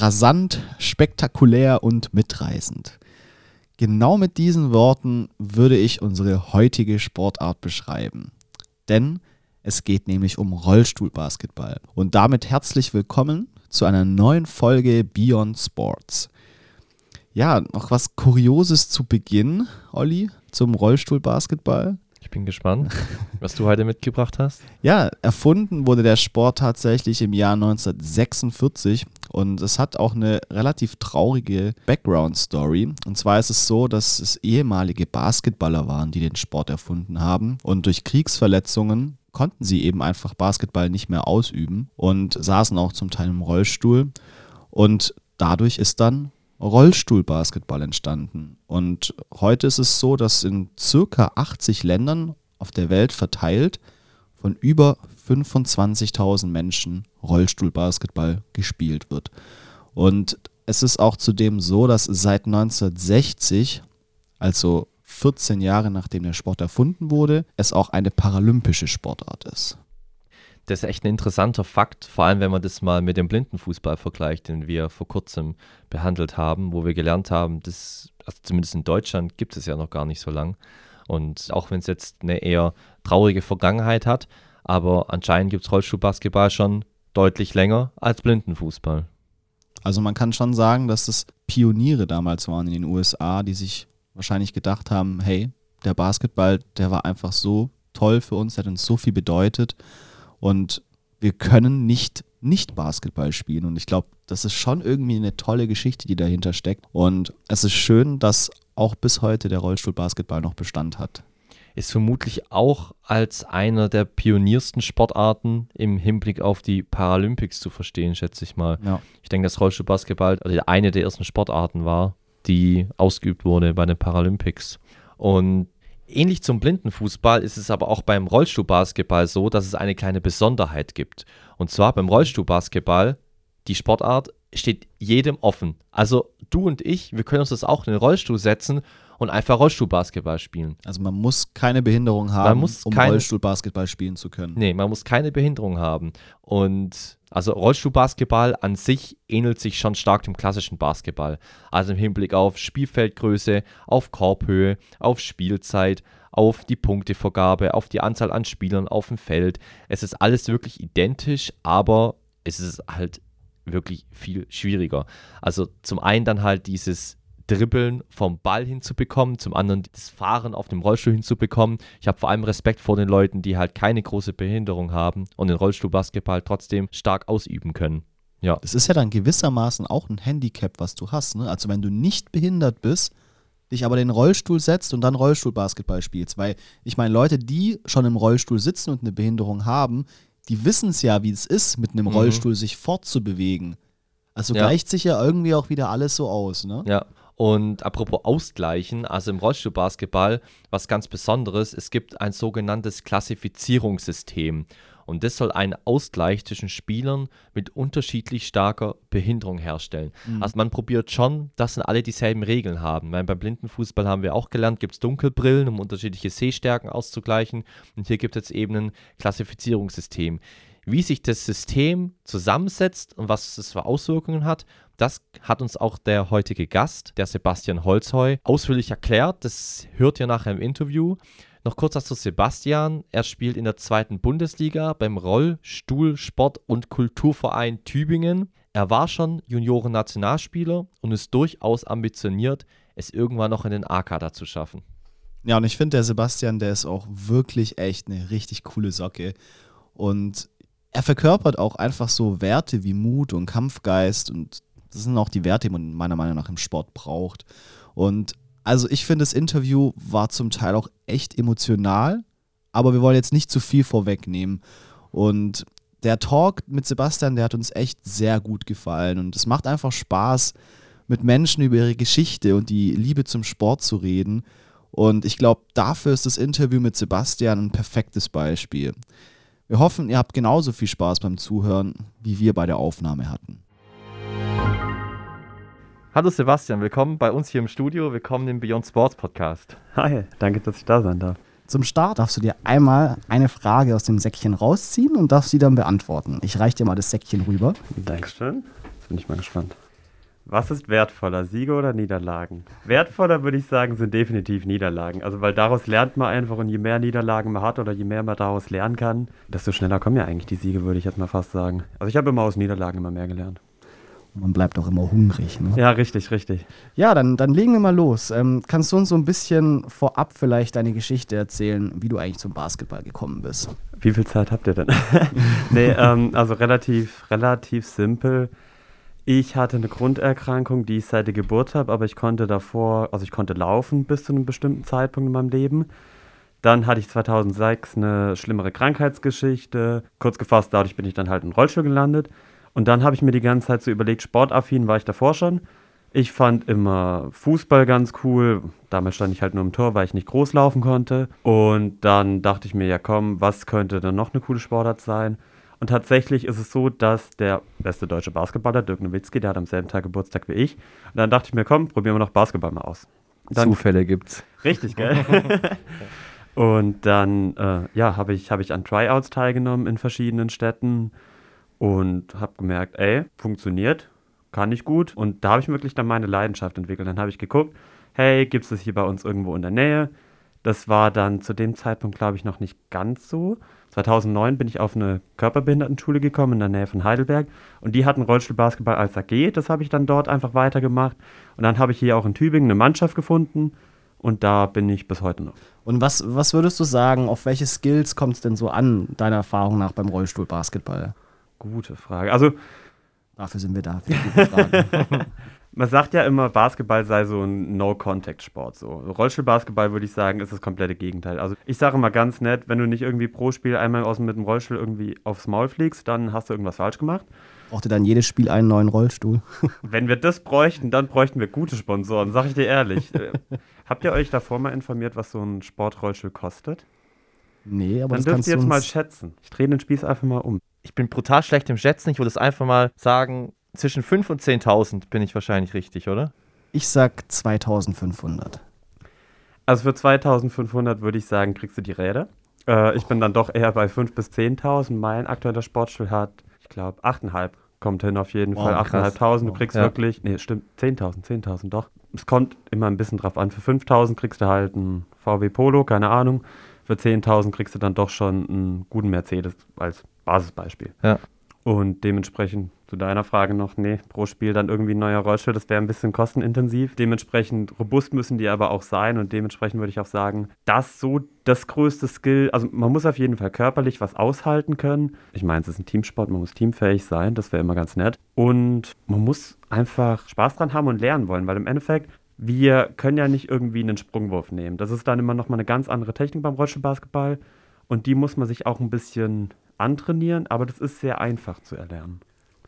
rasant, spektakulär und mitreißend. Genau mit diesen Worten würde ich unsere heutige Sportart beschreiben. Denn es geht nämlich um Rollstuhlbasketball. Und damit herzlich willkommen zu einer neuen Folge Beyond Sports. Ja, noch was Kurioses zu Beginn, Olli, zum Rollstuhlbasketball. Ich bin gespannt, was du heute mitgebracht hast. Ja, erfunden wurde der Sport tatsächlich im Jahr 1946 und es hat auch eine relativ traurige Background-Story. Und zwar ist es so, dass es ehemalige Basketballer waren, die den Sport erfunden haben und durch Kriegsverletzungen konnten sie eben einfach Basketball nicht mehr ausüben und saßen auch zum Teil im Rollstuhl. Und dadurch ist dann Rollstuhlbasketball entstanden. Und heute ist es so, dass in circa 80 Ländern auf der Welt verteilt von über 25.000 Menschen Rollstuhlbasketball gespielt wird. Und es ist auch zudem so, dass seit 1960, also 14 Jahre nachdem der Sport erfunden wurde, es auch eine paralympische Sportart ist. Das ist echt ein interessanter Fakt, vor allem wenn man das mal mit dem Blindenfußball vergleicht, den wir vor kurzem behandelt haben, wo wir gelernt haben, dass, also zumindest in Deutschland gibt es ja noch gar nicht so lang. Und auch wenn es jetzt eine eher traurige Vergangenheit hat, aber anscheinend gibt es Rollstuhlbasketball schon deutlich länger als Blindenfußball. Also man kann schon sagen, dass es Pioniere damals waren in den USA, die sich wahrscheinlich gedacht haben, hey, der Basketball, der war einfach so toll für uns, der hat uns so viel bedeutet und wir können nicht nicht Basketball spielen. Und ich glaube, das ist schon irgendwie eine tolle Geschichte, die dahinter steckt. Und es ist schön, dass auch bis heute der Rollstuhlbasketball noch Bestand hat. Ist vermutlich auch als einer der pioniersten Sportarten im Hinblick auf die Paralympics zu verstehen, schätze ich mal. Ja. Ich denke, dass Rollstuhlbasketball eine der ersten Sportarten war, die ausgeübt wurde bei den Paralympics. Und Ähnlich zum Blindenfußball ist es aber auch beim Rollstuhlbasketball so, dass es eine kleine Besonderheit gibt. Und zwar beim Rollstuhlbasketball, die Sportart steht jedem offen. Also du und ich, wir können uns das auch in den Rollstuhl setzen und einfach Rollstuhlbasketball spielen. Also man muss keine Behinderung haben, um keine, Rollstuhlbasketball spielen zu können. Nee, man muss keine Behinderung haben. Und also Rollstuhlbasketball an sich ähnelt sich schon stark dem klassischen Basketball. Also im Hinblick auf Spielfeldgröße, auf Korbhöhe, auf Spielzeit, auf die Punktevergabe, auf die Anzahl an Spielern auf dem Feld. Es ist alles wirklich identisch, aber es ist halt wirklich viel schwieriger. Also zum einen dann halt dieses Dribbeln vom Ball hinzubekommen, zum anderen das Fahren auf dem Rollstuhl hinzubekommen. Ich habe vor allem Respekt vor den Leuten, die halt keine große Behinderung haben und den Rollstuhlbasketball trotzdem stark ausüben können. Ja. Das ist ja dann gewissermaßen auch ein Handicap, was du hast. Ne? Also wenn du nicht behindert bist, dich aber den Rollstuhl setzt und dann Rollstuhlbasketball spielst. Weil ich meine, Leute, die schon im Rollstuhl sitzen und eine Behinderung haben, die wissen es ja, wie es ist, mit einem mhm. Rollstuhl sich fortzubewegen. Also ja. gleicht sich ja irgendwie auch wieder alles so aus, ne? Ja. Und apropos Ausgleichen, also im Rollstuhlbasketball, was ganz Besonderes, es gibt ein sogenanntes Klassifizierungssystem. Und das soll einen Ausgleich zwischen Spielern mit unterschiedlich starker Behinderung herstellen. Mhm. Also man probiert schon, dass alle dieselben Regeln haben. Weil beim Blindenfußball haben wir auch gelernt, gibt es Dunkelbrillen, um unterschiedliche Sehstärken auszugleichen. Und hier gibt es jetzt eben ein Klassifizierungssystem. Wie sich das System zusammensetzt und was es für Auswirkungen hat, das hat uns auch der heutige Gast, der Sebastian Holzheu, ausführlich erklärt. Das hört ihr nachher im Interview. Noch kurz was zu Sebastian. Er spielt in der zweiten Bundesliga beim Rollstuhl Sport und Kulturverein Tübingen. Er war schon Junioren-Nationalspieler und ist durchaus ambitioniert, es irgendwann noch in den A-Kader zu schaffen. Ja, und ich finde, der Sebastian, der ist auch wirklich echt eine richtig coole Socke. Und er verkörpert auch einfach so Werte wie Mut und Kampfgeist und das sind auch die Werte, die man meiner Meinung nach im Sport braucht. Und also ich finde, das Interview war zum Teil auch echt emotional, aber wir wollen jetzt nicht zu viel vorwegnehmen. Und der Talk mit Sebastian, der hat uns echt sehr gut gefallen und es macht einfach Spaß, mit Menschen über ihre Geschichte und die Liebe zum Sport zu reden. Und ich glaube, dafür ist das Interview mit Sebastian ein perfektes Beispiel. Wir hoffen, ihr habt genauso viel Spaß beim Zuhören, wie wir bei der Aufnahme hatten. Hallo Sebastian, willkommen bei uns hier im Studio, willkommen im Beyond Sports Podcast. Hi, danke, dass ich da sein darf. Zum Start darfst du dir einmal eine Frage aus dem Säckchen rausziehen und darfst sie dann beantworten. Ich reiche dir mal das Säckchen rüber. Dankeschön. Jetzt bin ich mal gespannt. Was ist wertvoller, Siege oder Niederlagen? Wertvoller würde ich sagen, sind definitiv Niederlagen. Also, weil daraus lernt man einfach und je mehr Niederlagen man hat oder je mehr man daraus lernen kann, desto schneller kommen ja eigentlich die Siege, würde ich jetzt mal fast sagen. Also, ich habe immer aus Niederlagen immer mehr gelernt. Man bleibt auch immer hungrig. Ne? Ja, richtig, richtig. Ja, dann, dann legen wir mal los. Ähm, kannst du uns so ein bisschen vorab vielleicht deine Geschichte erzählen, wie du eigentlich zum Basketball gekommen bist? Wie viel Zeit habt ihr denn? nee, ähm, also relativ, relativ simpel. Ich hatte eine Grunderkrankung, die ich seit der Geburt habe, aber ich konnte davor, also ich konnte laufen bis zu einem bestimmten Zeitpunkt in meinem Leben. Dann hatte ich 2006 eine schlimmere Krankheitsgeschichte. Kurz gefasst, dadurch bin ich dann halt in Rollstuhl gelandet. Und dann habe ich mir die ganze Zeit so überlegt, sportaffin war ich davor schon. Ich fand immer Fußball ganz cool. Damals stand ich halt nur im Tor, weil ich nicht groß laufen konnte. Und dann dachte ich mir, ja komm, was könnte denn noch eine coole Sportart sein? Und tatsächlich ist es so, dass der beste deutsche Basketballer, Dirk Nowitzki, der hat am selben Tag Geburtstag wie ich. Und dann dachte ich mir, komm, probieren wir noch Basketball mal aus. Dann, Zufälle gibt's. Richtig, gell? und dann, äh, ja, habe ich, hab ich an Tryouts teilgenommen in verschiedenen Städten und habe gemerkt, ey, funktioniert, kann ich gut. Und da habe ich wirklich dann meine Leidenschaft entwickelt. Dann habe ich geguckt, hey, gibt es das hier bei uns irgendwo in der Nähe? Das war dann zu dem Zeitpunkt, glaube ich, noch nicht ganz so. 2009 bin ich auf eine Körperbehindertenschule gekommen in der Nähe von Heidelberg und die hatten Rollstuhlbasketball als AG. Das habe ich dann dort einfach weitergemacht. Und dann habe ich hier auch in Tübingen eine Mannschaft gefunden und da bin ich bis heute noch. Und was, was würdest du sagen, auf welche Skills kommt es denn so an, deiner Erfahrung nach beim Rollstuhlbasketball? Gute Frage. Also, dafür sind wir da. Man sagt ja immer, Basketball sei so ein No-Contact-Sport. So. Rollstuhlbasketball würde ich sagen, ist das komplette Gegenteil. Also ich sage immer ganz nett, wenn du nicht irgendwie pro Spiel einmal aus mit dem Rollstuhl irgendwie aufs Maul fliegst, dann hast du irgendwas falsch gemacht. Braucht ihr dann jedes Spiel einen neuen Rollstuhl? wenn wir das bräuchten, dann bräuchten wir gute Sponsoren, sag ich dir ehrlich. Habt ihr euch davor mal informiert, was so ein Sportrollstuhl kostet? Nee, aber dann das dürft ihr jetzt mal schätzen. Ich drehe den Spieß einfach mal um. Ich bin brutal schlecht im Schätzen. Ich würde es einfach mal sagen, zwischen 5.000 und 10.000 bin ich wahrscheinlich richtig, oder? Ich sag 2500. Also für 2500 würde ich sagen, kriegst du die Räder. Äh, ich bin dann doch eher bei 5.000 bis 10.000. Mein aktueller Sportstuhl hat, ich glaube, 8,5. Kommt hin auf jeden wow, Fall. 8.500. Du kriegst ja. wirklich, nee, stimmt, 10.000, 10.000 doch. Es kommt immer ein bisschen drauf an. Für 5.000 kriegst du halt ein VW Polo, keine Ahnung. Für 10.000 kriegst du dann doch schon einen guten Mercedes als Basisbeispiel. Ja. Und dementsprechend zu deiner Frage noch, nee, pro Spiel dann irgendwie ein neuer Rollstuhl, das wäre ein bisschen kostenintensiv. Dementsprechend robust müssen die aber auch sein und dementsprechend würde ich auch sagen, das so das größte Skill, also man muss auf jeden Fall körperlich was aushalten können. Ich meine, es ist ein Teamsport, man muss teamfähig sein, das wäre immer ganz nett. Und man muss einfach Spaß dran haben und lernen wollen, weil im Endeffekt, wir können ja nicht irgendwie einen Sprungwurf nehmen. Das ist dann immer nochmal eine ganz andere Technik beim Rollstuhlbasketball und die muss man sich auch ein bisschen antrainieren, aber das ist sehr einfach zu erlernen.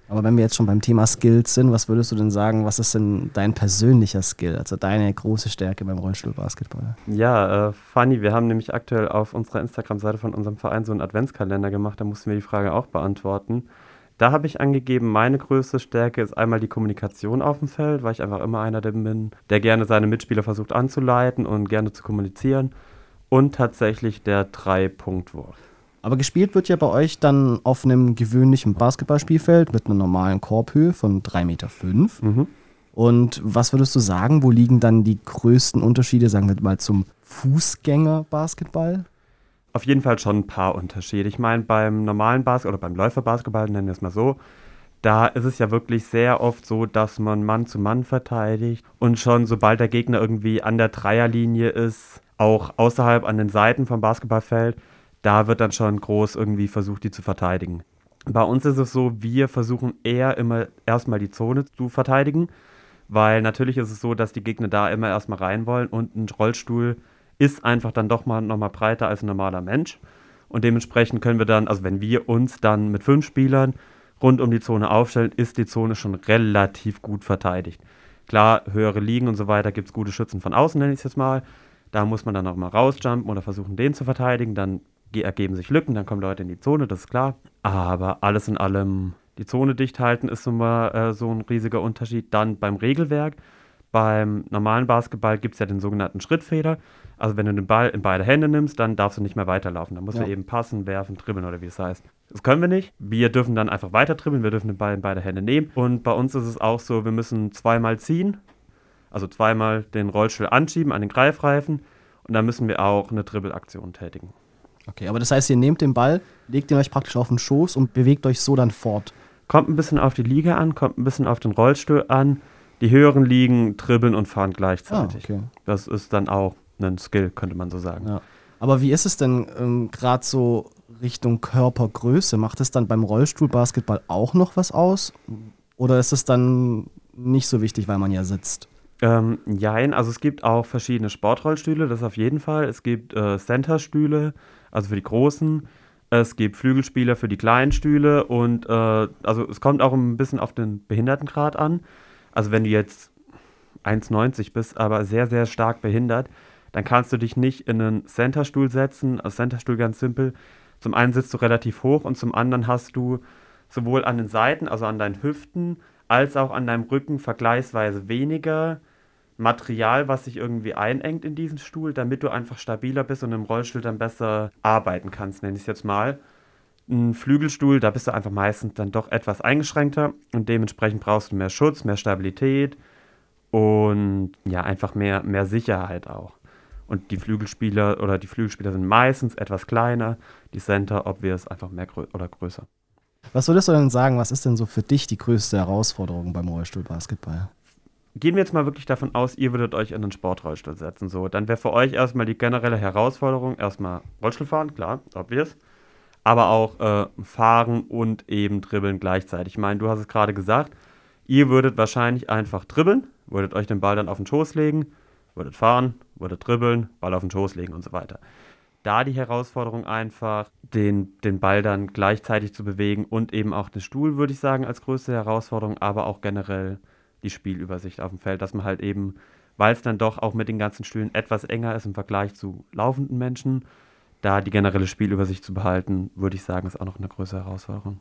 Aber wenn wir jetzt schon beim Thema Skills sind, was würdest du denn sagen, was ist denn dein persönlicher Skill, also deine große Stärke beim Rollstuhlbasketball? Ja, äh, funny, wir haben nämlich aktuell auf unserer Instagram-Seite von unserem Verein so einen Adventskalender gemacht, da mussten wir die Frage auch beantworten. Da habe ich angegeben, meine größte Stärke ist einmal die Kommunikation auf dem Feld, weil ich einfach immer einer bin, der gerne seine Mitspieler versucht anzuleiten und gerne zu kommunizieren. Und tatsächlich der Drei-Punkt-Wurf. Aber gespielt wird ja bei euch dann auf einem gewöhnlichen Basketballspielfeld mit einer normalen Korbhöhe von 3,5 Meter. Mhm. Und was würdest du sagen, wo liegen dann die größten Unterschiede, sagen wir mal, zum Fußgänger-Basketball? Auf jeden Fall schon ein paar Unterschiede. Ich meine, beim normalen Basketball oder beim Läuferbasketball, nennen wir es mal so, da ist es ja wirklich sehr oft so, dass man Mann zu Mann verteidigt und schon sobald der Gegner irgendwie an der Dreierlinie ist, auch außerhalb an den Seiten vom Basketballfeld, da wird dann schon groß irgendwie versucht, die zu verteidigen. Bei uns ist es so, wir versuchen eher immer erstmal die Zone zu verteidigen, weil natürlich ist es so, dass die Gegner da immer erstmal rein wollen und ein Rollstuhl ist einfach dann doch mal nochmal breiter als ein normaler Mensch. Und dementsprechend können wir dann, also wenn wir uns dann mit fünf Spielern rund um die Zone aufstellen, ist die Zone schon relativ gut verteidigt. Klar, höhere Ligen und so weiter gibt es gute Schützen von außen, nenne ich es jetzt mal. Da muss man dann auch mal rausjumpen oder versuchen, den zu verteidigen. Dann ergeben sich Lücken, dann kommen Leute in die Zone, das ist klar. Aber alles in allem, die Zone dicht halten ist immer äh, so ein riesiger Unterschied. Dann beim Regelwerk, Beim normalen Basketball gibt es ja den sogenannten Schrittfehler. Also wenn du den Ball in beide Hände nimmst, dann darfst du nicht mehr weiterlaufen. Dann musst Ja. du eben passen, werfen, dribbeln oder wie es heißt. Das können wir nicht. Wir dürfen dann einfach weiter dribbeln, wir dürfen den Ball in beide Hände nehmen. Und bei uns ist es auch so, wir müssen zweimal ziehen, also zweimal den Rollstuhl anschieben an den Greifreifen und dann müssen wir auch eine Dribbelaktion tätigen. Okay, aber das heißt, ihr nehmt den Ball, legt ihn euch praktisch auf den Schoß und bewegt euch so dann fort. Kommt ein bisschen auf die Liga an, kommt ein bisschen auf den Rollstuhl an. Die höheren Ligen dribbeln und fahren Ah, gleichzeitig. okay. Das ist dann auch ein Skill, könnte man so sagen. Ja. Aber wie ist es denn ähm, gerade so Richtung Körpergröße? Macht es dann beim Rollstuhlbasketball auch noch was aus? Oder ist es dann nicht so wichtig, weil man ja sitzt? Ähm, jein, also es gibt auch verschiedene Sportrollstühle, das auf jeden Fall. Es gibt äh, Centerstühle, also für die großen. Es gibt Flügelspieler für die kleinen Stühle und äh, also es kommt auch ein bisschen auf den Behindertengrad an. Also wenn du jetzt 1,90 bist, aber sehr, sehr stark behindert, dann kannst du dich nicht in einen Centerstuhl setzen. Also Centerstuhl ganz simpel. Zum einen sitzt du relativ hoch und zum anderen hast du sowohl an den Seiten, also an deinen Hüften, als auch an deinem Rücken vergleichsweise weniger Material, was sich irgendwie einengt in diesen Stuhl, damit du einfach stabiler bist und im Rollstuhl dann besser arbeiten kannst, nenne ich es jetzt mal. Ein Flügelstuhl, da bist du einfach meistens dann doch etwas eingeschränkter und dementsprechend brauchst du mehr Schutz, mehr Stabilität und ja, einfach mehr, mehr Sicherheit auch. Und die Flügelspieler oder die Flügelspieler sind meistens etwas kleiner, die Center, ob wir es einfach mehr grö oder größer. Was würdest du denn sagen, was ist denn so für dich die größte Herausforderung beim Rollstuhlbasketball? Gehen wir jetzt mal wirklich davon aus, ihr würdet euch in einen Sportrollstuhl setzen. So, dann wäre für euch erstmal die generelle Herausforderung erstmal Rollstuhl fahren, klar, obvious. Aber auch äh, fahren und eben dribbeln gleichzeitig. Ich meine, du hast es gerade gesagt, ihr würdet wahrscheinlich einfach dribbeln, würdet euch den Ball dann auf den Schoß legen, würdet fahren, würdet dribbeln, Ball auf den Schoß legen und so weiter. Da die Herausforderung einfach, den, den Ball dann gleichzeitig zu bewegen und eben auch den Stuhl, würde ich sagen, als größte Herausforderung, aber auch generell die Spielübersicht auf dem Feld, dass man halt eben, weil es dann doch auch mit den ganzen Stühlen etwas enger ist im Vergleich zu laufenden Menschen, da die generelle Spielübersicht zu behalten, würde ich sagen, ist auch noch eine größere Herausforderung.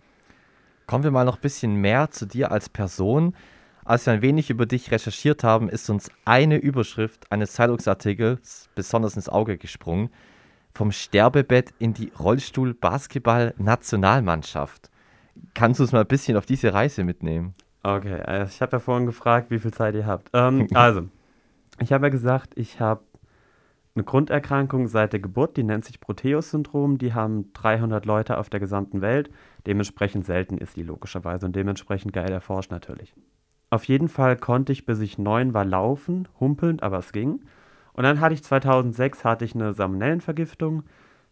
Kommen wir mal noch ein bisschen mehr zu dir als Person. Als wir ein wenig über dich recherchiert haben, ist uns eine Überschrift eines Zeitungsartikels besonders ins Auge gesprungen. Vom Sterbebett in die Rollstuhl-Basketball-Nationalmannschaft. Kannst du uns mal ein bisschen auf diese Reise mitnehmen? Okay, also ich habe ja vorhin gefragt, wie viel Zeit ihr habt. Ähm, also, ich habe ja gesagt, ich habe eine Grunderkrankung seit der Geburt, die nennt sich Proteus-Syndrom. Die haben 300 Leute auf der gesamten Welt. Dementsprechend selten ist die logischerweise und dementsprechend geil erforscht natürlich. Auf jeden Fall konnte ich, bis ich neun war, laufen, humpelnd, aber es ging. Und dann hatte ich 2006 hatte ich eine Salmonellenvergiftung,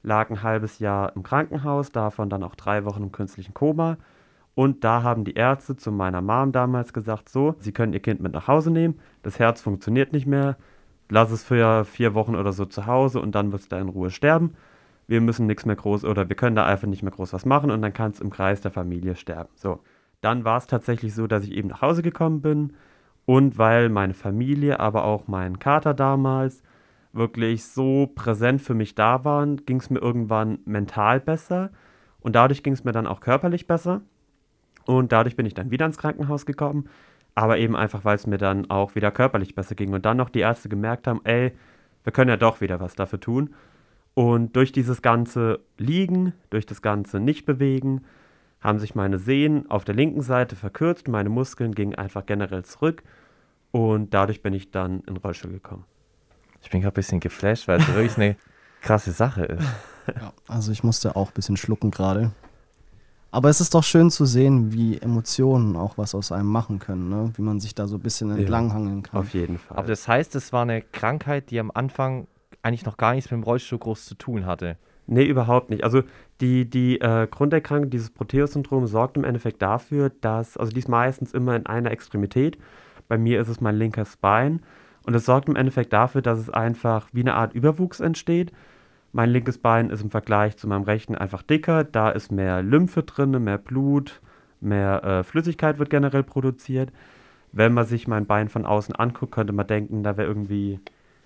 lag ein halbes Jahr im Krankenhaus, davon dann auch drei Wochen im künstlichen Koma. Und da haben die Ärzte zu meiner Mom damals gesagt, so, sie können ihr Kind mit nach Hause nehmen, das Herz funktioniert nicht mehr, lass es für vier Wochen oder so zu Hause und dann wird es da in Ruhe sterben. Wir müssen nichts mehr groß oder wir können da einfach nicht mehr groß was machen und dann kann es im Kreis der Familie sterben. So, dann war es tatsächlich so, dass ich eben nach Hause gekommen bin und weil meine Familie, aber auch mein Kater damals wirklich so präsent für mich da waren, ging es mir irgendwann mental besser und dadurch ging es mir dann auch körperlich besser. Und dadurch bin ich dann wieder ins Krankenhaus gekommen, aber eben einfach, weil es mir dann auch wieder körperlich besser ging. Und dann noch die Ärzte gemerkt haben, ey, wir können ja doch wieder was dafür tun. Und durch dieses ganze Liegen, durch das ganze Nicht-Bewegen, haben sich meine Sehnen auf der linken Seite verkürzt, meine Muskeln gingen einfach generell zurück und dadurch bin ich dann in den Rollstuhl gekommen. Ich bin gerade ein bisschen geflasht, weil es wirklich eine krasse Sache ist. Ja, also ich musste auch ein bisschen schlucken gerade. Aber es ist doch schön zu sehen, wie Emotionen auch was aus einem machen können, ne? wie man sich da so ein bisschen entlanghangeln kann. Auf jeden Fall. Aber das heißt, es war eine Krankheit, die am Anfang eigentlich noch gar nichts mit dem Rollstuhl groß zu tun hatte. Nee, überhaupt nicht. Also die, die äh, Grunderkrankung, dieses Proteus-Syndrom, sorgt im Endeffekt dafür, dass, also die ist meistens immer in einer Extremität. Bei mir ist es mein linker Spine. Und es sorgt im Endeffekt dafür, dass es einfach wie eine Art Überwuchs entsteht. Mein linkes Bein ist im Vergleich zu meinem rechten einfach dicker. Da ist mehr Lymphe drin, mehr Blut, mehr äh, Flüssigkeit wird generell produziert. Wenn man sich mein Bein von außen anguckt, könnte man denken, da wäre irgendwie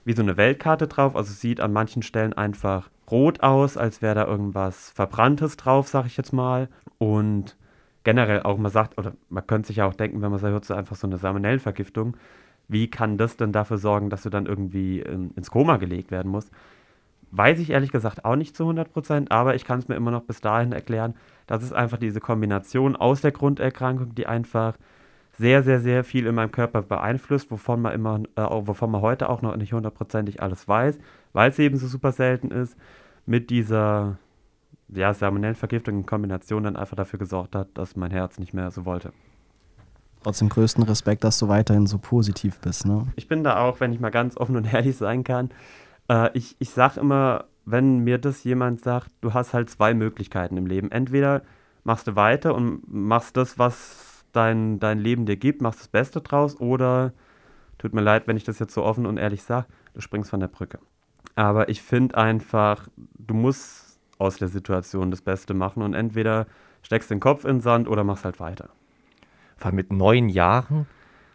wie so eine Weltkarte drauf. Also es sieht an manchen Stellen einfach rot aus, als wäre da irgendwas Verbranntes drauf, sag ich jetzt mal. Und generell auch, man sagt, oder man könnte sich ja auch denken, wenn man sagt, so einfach so eine Salmonellenvergiftung, wie kann das denn dafür sorgen, dass du dann irgendwie ähm, ins Koma gelegt werden musst? Weiß ich ehrlich gesagt auch nicht zu 100 Prozent, aber ich kann es mir immer noch bis dahin erklären, dass es einfach diese Kombination aus der Grunderkrankung, die einfach sehr, sehr, sehr viel in meinem Körper beeinflusst, wovon man immer, äh, wovon man heute auch noch nicht hundertprozentig alles weiß, weil es eben so super selten ist, mit dieser ja, Salmonellenvergiftung in Kombination dann einfach dafür gesorgt hat, dass mein Herz nicht mehr so wollte. Trotzdem größten Respekt, dass du weiterhin so positiv bist, ne? Ich bin da auch, wenn ich mal ganz offen und ehrlich sein kann, äh, ich, ich sage immer, wenn mir das jemand sagt, du hast halt zwei Möglichkeiten im Leben. Entweder machst du weiter und machst das, was dein, dein Leben dir gibt, machst das Beste draus, oder tut mir leid, wenn ich das jetzt so offen und ehrlich sage, du springst von der Brücke. Aber ich finde einfach, du musst aus der Situation das Beste machen und entweder steckst den Kopf in den Sand oder machst halt weiter. Weil mit neun Jahren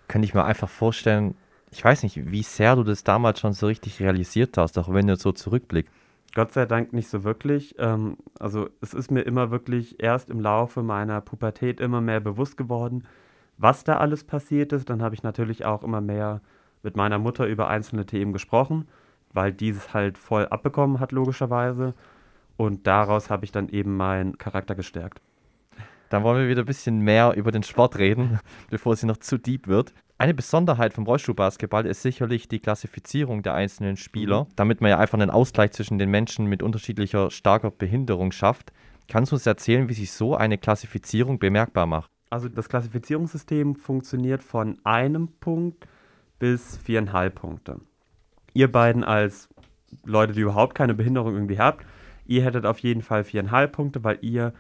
kann ich mir einfach vorstellen, ich weiß nicht, wie sehr du das damals schon so richtig realisiert hast, auch wenn du so zurückblickst. Gott sei Dank nicht so wirklich. Ähm, also es ist mir immer wirklich erst im Laufe meiner Pubertät immer mehr bewusst geworden, was da alles passiert ist. Dann habe ich natürlich auch immer mehr mit meiner Mutter über einzelne Themen gesprochen, weil dieses halt voll abbekommen hat, logischerweise. Und daraus habe ich dann eben meinen Charakter gestärkt. Dann wollen wir wieder ein bisschen mehr über den Sport reden, bevor sie noch zu deep wird. Eine Besonderheit vom Rollstuhlbasketball ist sicherlich die Klassifizierung der einzelnen Spieler, mhm. damit man ja einfach einen Ausgleich zwischen den Menschen mit unterschiedlicher starker Behinderung schafft. Kannst du uns erzählen, wie sich so eine Klassifizierung bemerkbar macht? Also das Klassifizierungssystem funktioniert von einem Punkt bis viereinhalb Punkte. Ihr beiden als Leute, die überhaupt keine Behinderung irgendwie habt, ihr hättet auf jeden Fall viereinhalb Punkte, weil ihr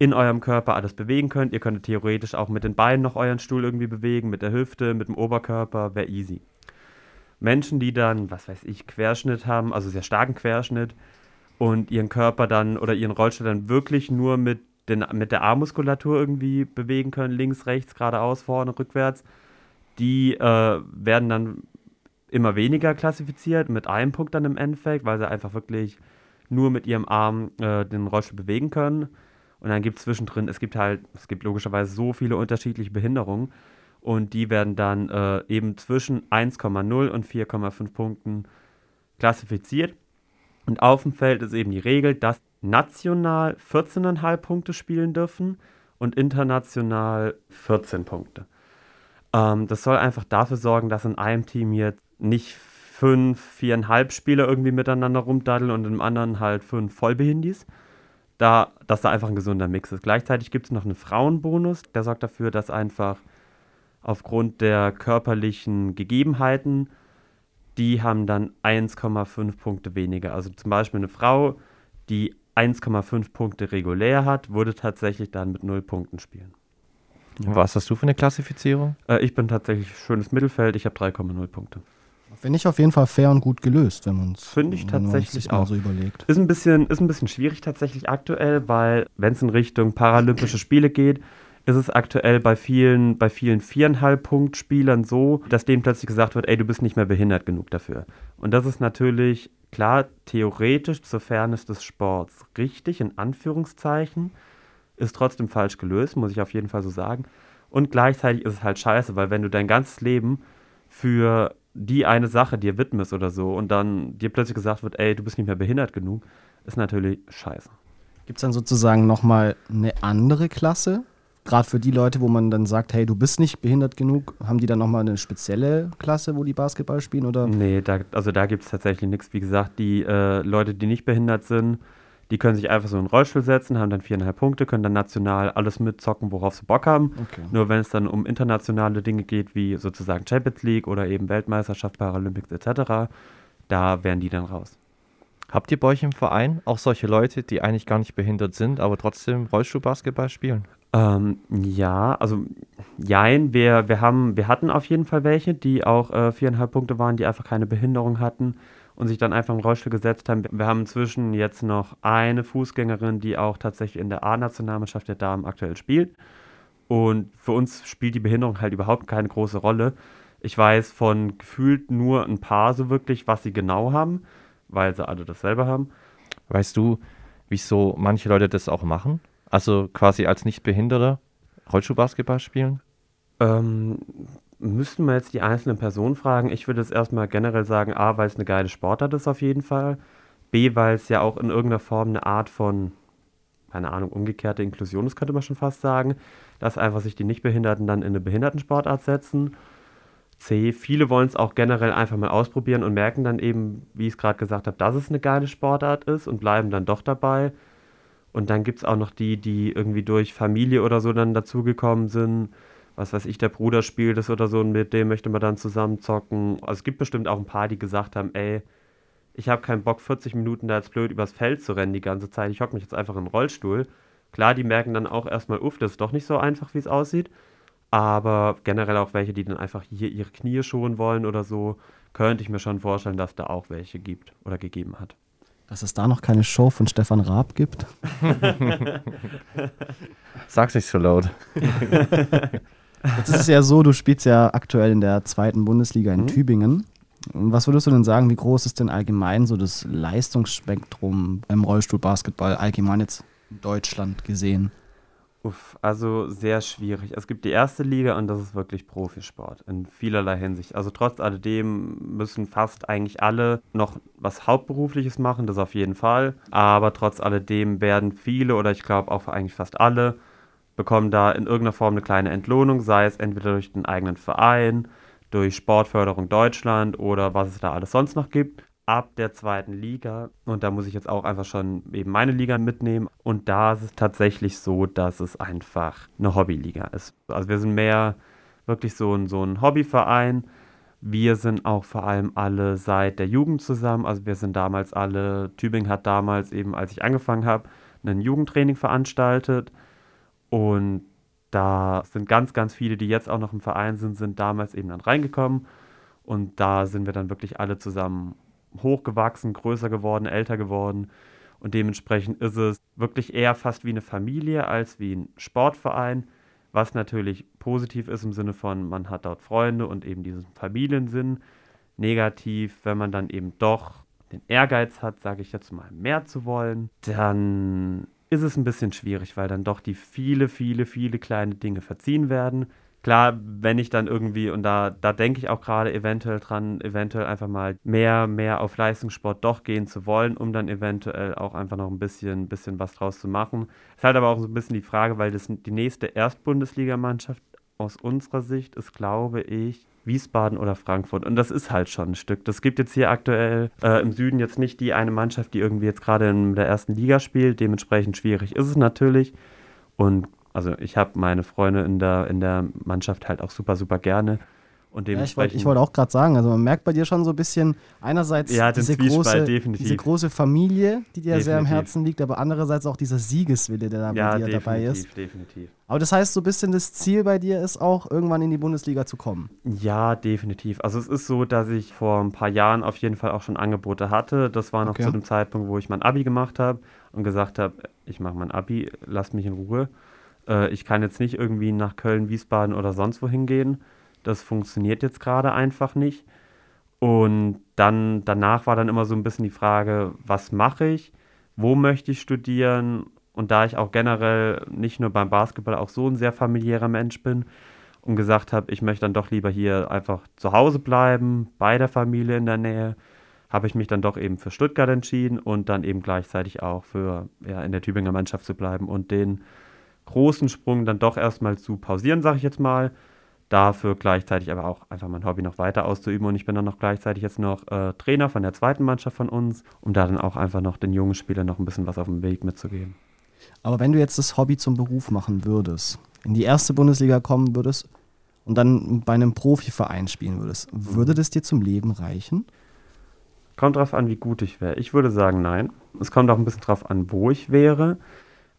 in eurem Körper alles bewegen könnt. Ihr könntet theoretisch auch mit den Beinen noch euren Stuhl irgendwie bewegen, mit der Hüfte, mit dem Oberkörper, wäre easy. Menschen, die dann, was weiß ich, Querschnitt haben, also sehr starken Querschnitt und ihren Körper dann oder ihren Rollstuhl dann wirklich nur mit, den, mit der Armmuskulatur irgendwie bewegen können, links, rechts, geradeaus, vorne, rückwärts, die äh, werden dann immer weniger klassifiziert, mit einem Punkt dann im Endeffekt, weil sie einfach wirklich nur mit ihrem Arm äh, den Rollstuhl bewegen können. Und dann gibt es zwischendrin, es gibt halt, es gibt logischerweise so viele unterschiedliche Behinderungen und die werden dann äh, eben zwischen 1,0 und 4,5 Punkten klassifiziert. Und auf dem Feld ist eben die Regel, dass national 14,5 Punkte spielen dürfen und international 14 Punkte. Ähm, das soll einfach dafür sorgen, dass in einem Team jetzt nicht fünf, viereinhalb Spieler irgendwie miteinander rumdaddeln und im anderen halt fünf Vollbehindis, da, dass da einfach ein gesunder Mix ist. Gleichzeitig gibt es noch einen Frauenbonus, der sorgt dafür, dass einfach aufgrund der körperlichen Gegebenheiten, die haben dann 1,5 Punkte weniger. Also zum Beispiel eine Frau, die 1,5 Punkte regulär hat, würde tatsächlich dann mit 0 Punkten spielen. Was hast du für eine Klassifizierung? Äh, ich bin tatsächlich schönes Mittelfeld, ich habe 3,0 Punkte. Finde ich auf jeden Fall fair und gut gelöst, wenn man es Finde ich tatsächlich auch so überlegt. Ist ein, bisschen, ist ein bisschen schwierig tatsächlich aktuell, weil wenn es in Richtung Paralympische Spiele geht, ist es aktuell bei vielen, bei vielen viereinhalb Punkt Spielern so, dass denen plötzlich gesagt wird, ey, du bist nicht mehr behindert genug dafür. Und das ist natürlich klar theoretisch zur Fairness des Sports richtig, in Anführungszeichen, ist trotzdem falsch gelöst, muss ich auf jeden Fall so sagen. Und gleichzeitig ist es halt scheiße, weil wenn du dein ganzes Leben für die eine Sache dir widmest oder so und dann dir plötzlich gesagt wird, ey, du bist nicht mehr behindert genug, ist natürlich scheiße. Gibt es dann sozusagen nochmal eine andere Klasse? Gerade für die Leute, wo man dann sagt, hey, du bist nicht behindert genug, haben die dann nochmal eine spezielle Klasse, wo die Basketball spielen? Oder? Nee, da, also da gibt es tatsächlich nichts. Wie gesagt, die äh, Leute, die nicht behindert sind, die können sich einfach so in den Rollstuhl setzen, haben dann viereinhalb Punkte, können dann national alles mitzocken, worauf sie Bock haben. Okay. Nur wenn es dann um internationale Dinge geht, wie sozusagen Champions League oder eben Weltmeisterschaft, Paralympics etc., da wären die dann raus. Habt ihr bei euch im Verein auch solche Leute, die eigentlich gar nicht behindert sind, aber trotzdem Rollstuhlbasketball spielen? Ähm, ja, also jein, wir, wir, haben, wir hatten auf jeden Fall welche, die auch äh, viereinhalb Punkte waren, die einfach keine Behinderung hatten und sich dann einfach im Rollstuhl gesetzt haben. Wir haben inzwischen jetzt noch eine Fußgängerin, die auch tatsächlich in der A-Nationalmannschaft der Damen aktuell spielt. Und für uns spielt die Behinderung halt überhaupt keine große Rolle. Ich weiß von gefühlt nur ein paar so wirklich, was sie genau haben, weil sie alle dasselbe haben. Weißt du, wieso manche Leute das auch machen? Also quasi als Nichtbehinderter Rollschuhbasketball spielen? Ähm, müssten wir jetzt die einzelnen Personen fragen. Ich würde jetzt erstmal generell sagen, A, weil es eine geile Sportart ist auf jeden Fall. B, weil es ja auch in irgendeiner Form eine Art von, keine Ahnung, umgekehrte Inklusion ist, könnte man schon fast sagen. Dass einfach sich die Nichtbehinderten dann in eine Behindertensportart setzen. C, viele wollen es auch generell einfach mal ausprobieren und merken dann eben, wie ich es gerade gesagt habe, dass es eine geile Sportart ist und bleiben dann doch dabei. Und dann gibt es auch noch die, die irgendwie durch Familie oder so dann dazugekommen sind. Was weiß ich, der Bruder spielt es oder so und mit dem möchte man dann zusammen zocken. Also es gibt bestimmt auch ein paar, die gesagt haben, ey, ich habe keinen Bock, 40 Minuten da jetzt blöd übers Feld zu rennen die ganze Zeit. Ich hocke mich jetzt einfach in den Rollstuhl. Klar, die merken dann auch erstmal, uff, das ist doch nicht so einfach, wie es aussieht. Aber generell auch welche, die dann einfach hier ihre Knie schonen wollen oder so, könnte ich mir schon vorstellen, dass da auch welche gibt oder gegeben hat. Dass es da noch keine Show von Stefan Raab gibt? Sag's nicht so laut. Jetzt ist es ja so, du spielst ja aktuell in der zweiten Bundesliga in mhm. Tübingen. Und was würdest du denn sagen, wie groß ist denn allgemein so das Leistungsspektrum im Rollstuhlbasketball allgemein jetzt in Deutschland gesehen? Uff, also sehr schwierig. Es gibt die erste Liga und das ist wirklich Profisport in vielerlei Hinsicht. Also trotz alledem müssen fast eigentlich alle noch was Hauptberufliches machen, das auf jeden Fall. Aber trotz alledem werden viele oder ich glaube auch eigentlich fast alle bekommen da in irgendeiner Form eine kleine Entlohnung, sei es entweder durch den eigenen Verein, durch Sportförderung Deutschland oder was es da alles sonst noch gibt ab der zweiten Liga. Und da muss ich jetzt auch einfach schon eben meine Liga mitnehmen. Und da ist es tatsächlich so, dass es einfach eine Hobbyliga ist. Also wir sind mehr wirklich so ein, so ein Hobbyverein. Wir sind auch vor allem alle seit der Jugend zusammen. Also wir sind damals alle, Tübingen hat damals eben, als ich angefangen habe, ein Jugendtraining veranstaltet. Und da sind ganz, ganz viele, die jetzt auch noch im Verein sind, sind damals eben dann reingekommen. Und da sind wir dann wirklich alle zusammen hochgewachsen, größer geworden, älter geworden. Und dementsprechend ist es wirklich eher fast wie eine Familie als wie ein Sportverein, was natürlich positiv ist im Sinne von, man hat dort Freunde und eben diesen Familiensinn. Negativ, wenn man dann eben doch den Ehrgeiz hat, sage ich jetzt mal, mehr zu wollen, dann ist es ein bisschen schwierig, weil dann doch die viele, viele, viele kleine Dinge verziehen werden klar, wenn ich dann irgendwie, und da, da denke ich auch gerade eventuell dran, eventuell einfach mal mehr, mehr auf Leistungssport doch gehen zu wollen, um dann eventuell auch einfach noch ein bisschen, bisschen was draus zu machen. Ist halt aber auch so ein bisschen die Frage, weil das die nächste Erstbundesligamannschaft aus unserer Sicht ist, glaube ich, Wiesbaden oder Frankfurt. Und das ist halt schon ein Stück. Das gibt jetzt hier aktuell äh, im Süden jetzt nicht die eine Mannschaft, die irgendwie jetzt gerade in der ersten Liga spielt. Dementsprechend schwierig ist es natürlich. Und also ich habe meine Freunde in der, in der Mannschaft halt auch super, super gerne. Und dementsprechend, ja, ich wollte wollt auch gerade sagen, also man merkt bei dir schon so ein bisschen einerseits ja, diese, große, diese große Familie, die dir definitiv. sehr am Herzen liegt, aber andererseits auch dieser Siegeswille, der da ja, bei dir dabei ist. definitiv. Aber das heißt, so ein bisschen das Ziel bei dir ist auch, irgendwann in die Bundesliga zu kommen. Ja, definitiv. Also es ist so, dass ich vor ein paar Jahren auf jeden Fall auch schon Angebote hatte. Das war noch okay. zu dem Zeitpunkt, wo ich mein Abi gemacht habe und gesagt habe, ich mache mein Abi, lass mich in Ruhe. Äh, ich kann jetzt nicht irgendwie nach Köln, Wiesbaden oder sonst wohin gehen. Das funktioniert jetzt gerade einfach nicht. Und dann danach war dann immer so ein bisschen die Frage, was mache ich? Wo möchte ich studieren? Und da ich auch generell nicht nur beim Basketball auch so ein sehr familiärer Mensch bin und gesagt habe, ich möchte dann doch lieber hier einfach zu Hause bleiben, bei der Familie in der Nähe, habe ich mich dann doch eben für Stuttgart entschieden und dann eben gleichzeitig auch für ja, in der Tübinger Mannschaft zu bleiben und den großen Sprung dann doch erstmal zu pausieren, sage ich jetzt mal. Dafür gleichzeitig aber auch einfach mein Hobby noch weiter auszuüben. Und ich bin dann noch gleichzeitig jetzt noch äh, Trainer von der zweiten Mannschaft von uns, um da dann auch einfach noch den jungen Spielern noch ein bisschen was auf dem Weg mitzugeben. Aber wenn du jetzt das Hobby zum Beruf machen würdest, in die erste Bundesliga kommen würdest und dann bei einem Profiverein spielen würdest, würde das dir zum Leben reichen? Kommt drauf an, wie gut ich wäre. Ich würde sagen, nein. Es kommt auch ein bisschen drauf an, wo ich wäre.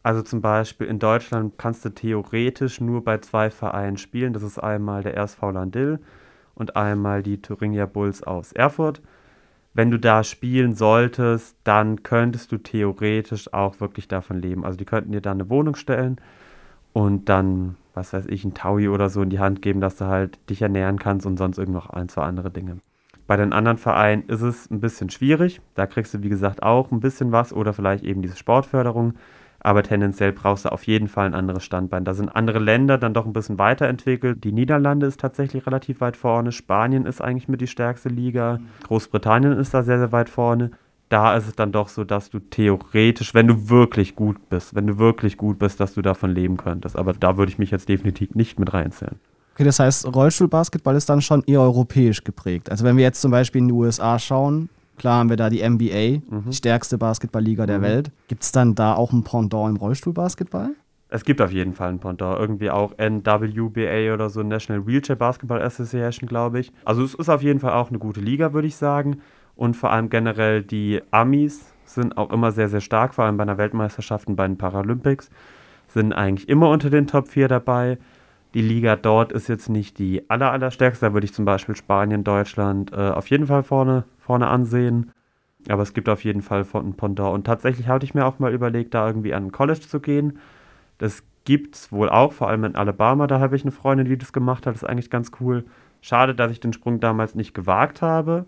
Also zum Beispiel in Deutschland kannst du theoretisch nur bei zwei Vereinen spielen. Das ist einmal der RSV Landil und einmal die Thuringia Bulls aus Erfurt. Wenn du da spielen solltest, dann könntest du theoretisch auch wirklich davon leben. Also die könnten dir da eine Wohnung stellen und dann, was weiß ich, ein Taui oder so in die Hand geben, dass du halt dich ernähren kannst und sonst irgend noch ein, zwei andere Dinge. Bei den anderen Vereinen ist es ein bisschen schwierig. Da kriegst du, wie gesagt, auch ein bisschen was oder vielleicht eben diese Sportförderung aber tendenziell brauchst du auf jeden Fall ein anderes Standbein. Da sind andere Länder dann doch ein bisschen weiterentwickelt. Die Niederlande ist tatsächlich relativ weit vorne, Spanien ist eigentlich mit die stärkste Liga, Großbritannien ist da sehr, sehr weit vorne. Da ist es dann doch so, dass du theoretisch, wenn du wirklich gut bist, wenn du wirklich gut bist, dass du davon leben könntest. Aber da würde ich mich jetzt definitiv nicht mit reinzählen. Okay, das heißt, Rollstuhlbasketball ist dann schon eher europäisch geprägt. Also wenn wir jetzt zum Beispiel in die USA schauen, klar haben wir da die NBA, mhm. die stärkste Basketballliga der mhm. Welt. Gibt es dann da auch ein Pendant im Rollstuhlbasketball? Es gibt auf jeden Fall ein Pendant. Irgendwie auch NWBA oder so, National Wheelchair Basketball Association, glaube ich. Also es ist auf jeden Fall auch eine gute Liga, würde ich sagen. Und vor allem generell die Amis sind auch immer sehr, sehr stark, vor allem bei einer Weltmeisterschaft und bei den Paralympics. Sind eigentlich immer unter den Top 4 dabei. Die Liga dort ist jetzt nicht die aller, allerstärkste. Da würde ich zum Beispiel Spanien, Deutschland äh, auf jeden Fall vorne, vorne ansehen. Aber es gibt auf jeden Fall ein Pendant. Und tatsächlich hatte ich mir auch mal überlegt, da irgendwie an ein College zu gehen. Das gibt es wohl auch, vor allem in Alabama. Da habe ich eine Freundin, die das gemacht hat. Das ist eigentlich ganz cool. Schade, dass ich den Sprung damals nicht gewagt habe.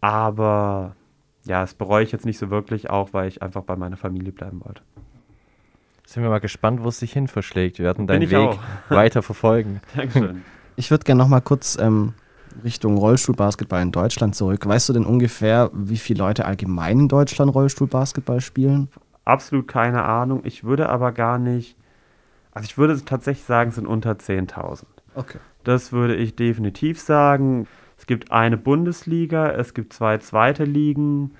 Aber ja, das bereue ich jetzt nicht so wirklich, auch weil ich einfach bei meiner Familie bleiben wollte. Sind wir mal gespannt, wo es sich hin verschlägt. Wir werden deinen Weg auch. weiter verfolgen. Dankeschön. Ich würde gerne noch mal kurz ähm, Richtung Rollstuhlbasketball in Deutschland zurück. Weißt du denn ungefähr, wie viele Leute allgemein in Deutschland Rollstuhlbasketball spielen? Absolut keine Ahnung. Ich würde aber gar nicht. Also ich würde tatsächlich sagen, es sind unter 10.000. Okay. Das würde ich definitiv sagen. Es gibt eine Bundesliga, es gibt zwei zweite Ligen.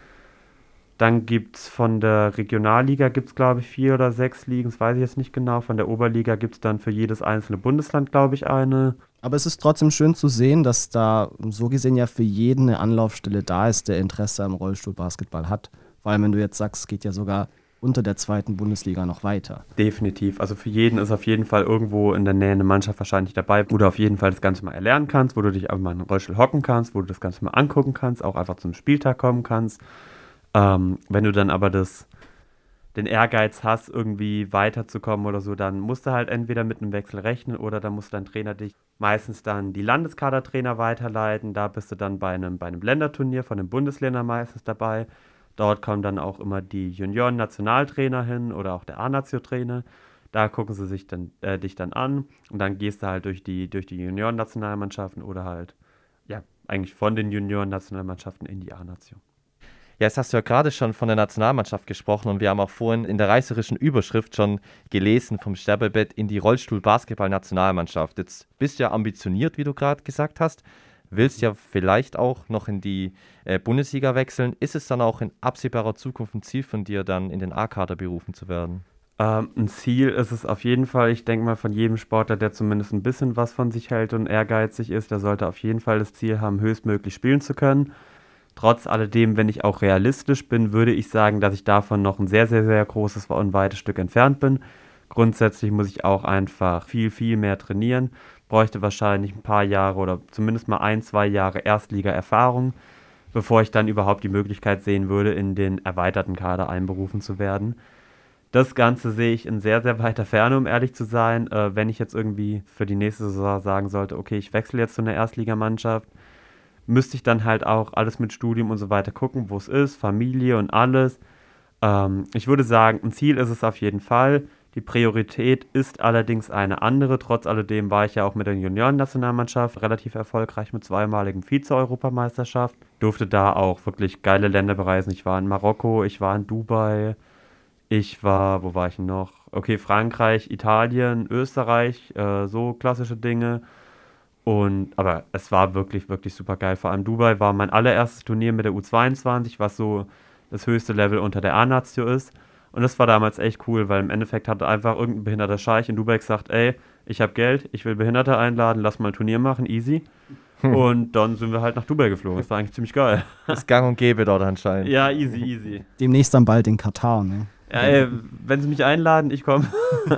Dann gibt es von der Regionalliga, gibt es glaube ich vier oder sechs Ligen, das weiß ich jetzt nicht genau. Von der Oberliga gibt es dann für jedes einzelne Bundesland, glaube ich, eine. Aber es ist trotzdem schön zu sehen, dass da so gesehen ja für jeden eine Anlaufstelle da ist, der Interesse am Rollstuhlbasketball hat. Vor allem, wenn du jetzt sagst, es geht ja sogar unter der zweiten Bundesliga noch weiter. Definitiv. Also für jeden ist auf jeden Fall irgendwo in der Nähe eine Mannschaft wahrscheinlich dabei, wo du auf jeden Fall das Ganze mal erlernen kannst, wo du dich einfach mal in den Rollstuhl hocken kannst, wo du das Ganze mal angucken kannst, auch einfach zum Spieltag kommen kannst. Ähm, wenn du dann aber das, den Ehrgeiz hast, irgendwie weiterzukommen oder so, dann musst du halt entweder mit einem Wechsel rechnen oder dann muss dein Trainer dich meistens dann die Landeskadertrainer weiterleiten. Da bist du dann bei einem, bei einem Länderturnier von den Bundesländern meistens dabei. Dort kommen dann auch immer die Junioren-Nationaltrainer hin oder auch der A-Nazio-Trainer. Da gucken sie sich dann, äh, dich dann an und dann gehst du halt durch die, durch die Junioren-Nationalmannschaften oder halt, ja, eigentlich von den Junioren-Nationalmannschaften in die A-Nation. Ja, jetzt hast du ja gerade schon von der Nationalmannschaft gesprochen und wir haben auch vorhin in der reißerischen Überschrift schon gelesen vom Sterbebett in die Rollstuhl-Basketball-Nationalmannschaft. Jetzt bist du ja ambitioniert, wie du gerade gesagt hast willst ja vielleicht auch noch in die äh, Bundesliga wechseln. Ist es dann auch in absehbarer Zukunft ein Ziel von dir, dann in den A-Kader berufen zu werden? Ähm, ein Ziel ist es auf jeden Fall. Ich denke mal, von jedem Sportler, der zumindest ein bisschen was von sich hält und ehrgeizig ist, der sollte auf jeden Fall das Ziel haben, höchstmöglich spielen zu können. Trotz alledem, wenn ich auch realistisch bin, würde ich sagen, dass ich davon noch ein sehr, sehr, sehr großes und weites Stück entfernt bin. Grundsätzlich muss ich auch einfach viel, viel mehr trainieren bräuchte wahrscheinlich ein paar Jahre oder zumindest mal ein, zwei Jahre Erstliga-Erfahrung, bevor ich dann überhaupt die Möglichkeit sehen würde, in den erweiterten Kader einberufen zu werden. Das Ganze sehe ich in sehr, sehr weiter Ferne, um ehrlich zu sein. Äh, wenn ich jetzt irgendwie für die nächste Saison sagen sollte, okay, ich wechsle jetzt zu einer Erstligamannschaft, müsste ich dann halt auch alles mit Studium und so weiter gucken, wo es ist, Familie und alles. Ähm, ich würde sagen, ein Ziel ist es auf jeden Fall. Die Priorität ist allerdings eine andere. Trotz alledem war ich ja auch mit der Junioren-Nationalmannschaft relativ erfolgreich mit zweimaligen Vize-Europameisterschaft. Durfte da auch wirklich geile Länder bereisen. Ich war in Marokko, ich war in Dubai, ich war, wo war ich noch? Okay, Frankreich, Italien, Österreich, äh, so klassische Dinge. Und, aber es war wirklich, wirklich super geil. Vor allem Dubai war mein allererstes Turnier mit der U22, was so das höchste Level unter der A-Nazio ist. Und das war damals echt cool, weil im Endeffekt hat einfach irgendein behinderter Scheich in Dubai gesagt, ey, ich habe Geld, ich will Behinderte einladen, lass mal ein Turnier machen, easy. Hm. Und dann sind wir halt nach Dubai geflogen. Das war eigentlich ziemlich geil. Das ist gang und gäbe dort anscheinend. Ja, easy, easy. Demnächst dann bald in Katar, ne? Ja, ey, wenn sie mich einladen, ich komme.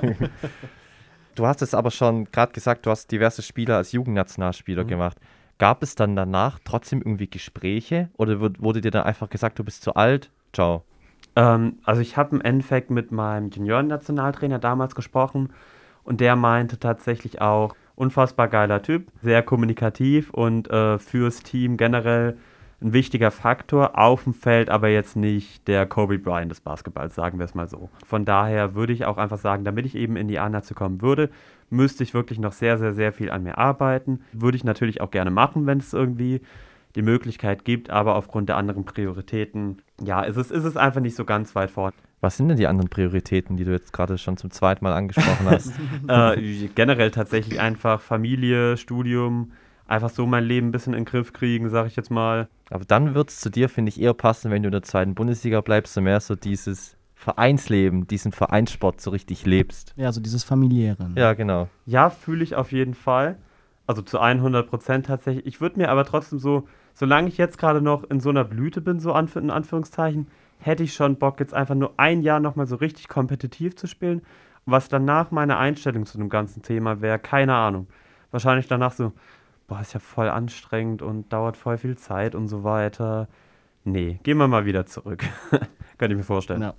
du hast es aber schon gerade gesagt, du hast diverse Spieler als Jugendnationalspieler mhm. gemacht. Gab es dann danach trotzdem irgendwie Gespräche oder wurde dir dann einfach gesagt, du bist zu alt? Ciao. Ähm, also ich habe im Endeffekt mit meinem Junioren-Nationaltrainer damals gesprochen und der meinte tatsächlich auch, unfassbar geiler Typ, sehr kommunikativ und äh, fürs Team generell ein wichtiger Faktor auf dem Feld, aber jetzt nicht der Kobe Bryant des Basketballs, sagen wir es mal so. Von daher würde ich auch einfach sagen, damit ich eben in die A-Nazi kommen würde, müsste ich wirklich noch sehr, sehr, sehr viel an mir arbeiten. Würde ich natürlich auch gerne machen, wenn es irgendwie die Möglichkeit gibt, aber aufgrund der anderen Prioritäten, ja, ist es, ist es einfach nicht so ganz weit vorne. Was sind denn die anderen Prioritäten, die du jetzt gerade schon zum zweiten Mal angesprochen hast? äh, generell tatsächlich einfach Familie, Studium, einfach so mein Leben ein bisschen in den Griff kriegen, sag ich jetzt mal. Aber dann wird es zu dir, finde ich, eher passen, wenn du in der zweiten Bundesliga bleibst, so mehr so dieses Vereinsleben, diesen Vereinssport so richtig lebst. Ja, so dieses familiäre. Ja, genau. Ja, fühle ich auf jeden Fall. Also zu 100 Prozent tatsächlich. Ich würde mir aber trotzdem so, solange ich jetzt gerade noch in so einer Blüte bin, so in Anführungszeichen, hätte ich schon Bock, jetzt einfach nur ein Jahr nochmal so richtig kompetitiv zu spielen. Was danach meine Einstellung zu dem ganzen Thema wäre, keine Ahnung. Wahrscheinlich danach so, boah, ist ja voll anstrengend und dauert voll viel Zeit und so weiter. Nee, gehen wir mal wieder zurück. Könnte ich mir vorstellen. Ja.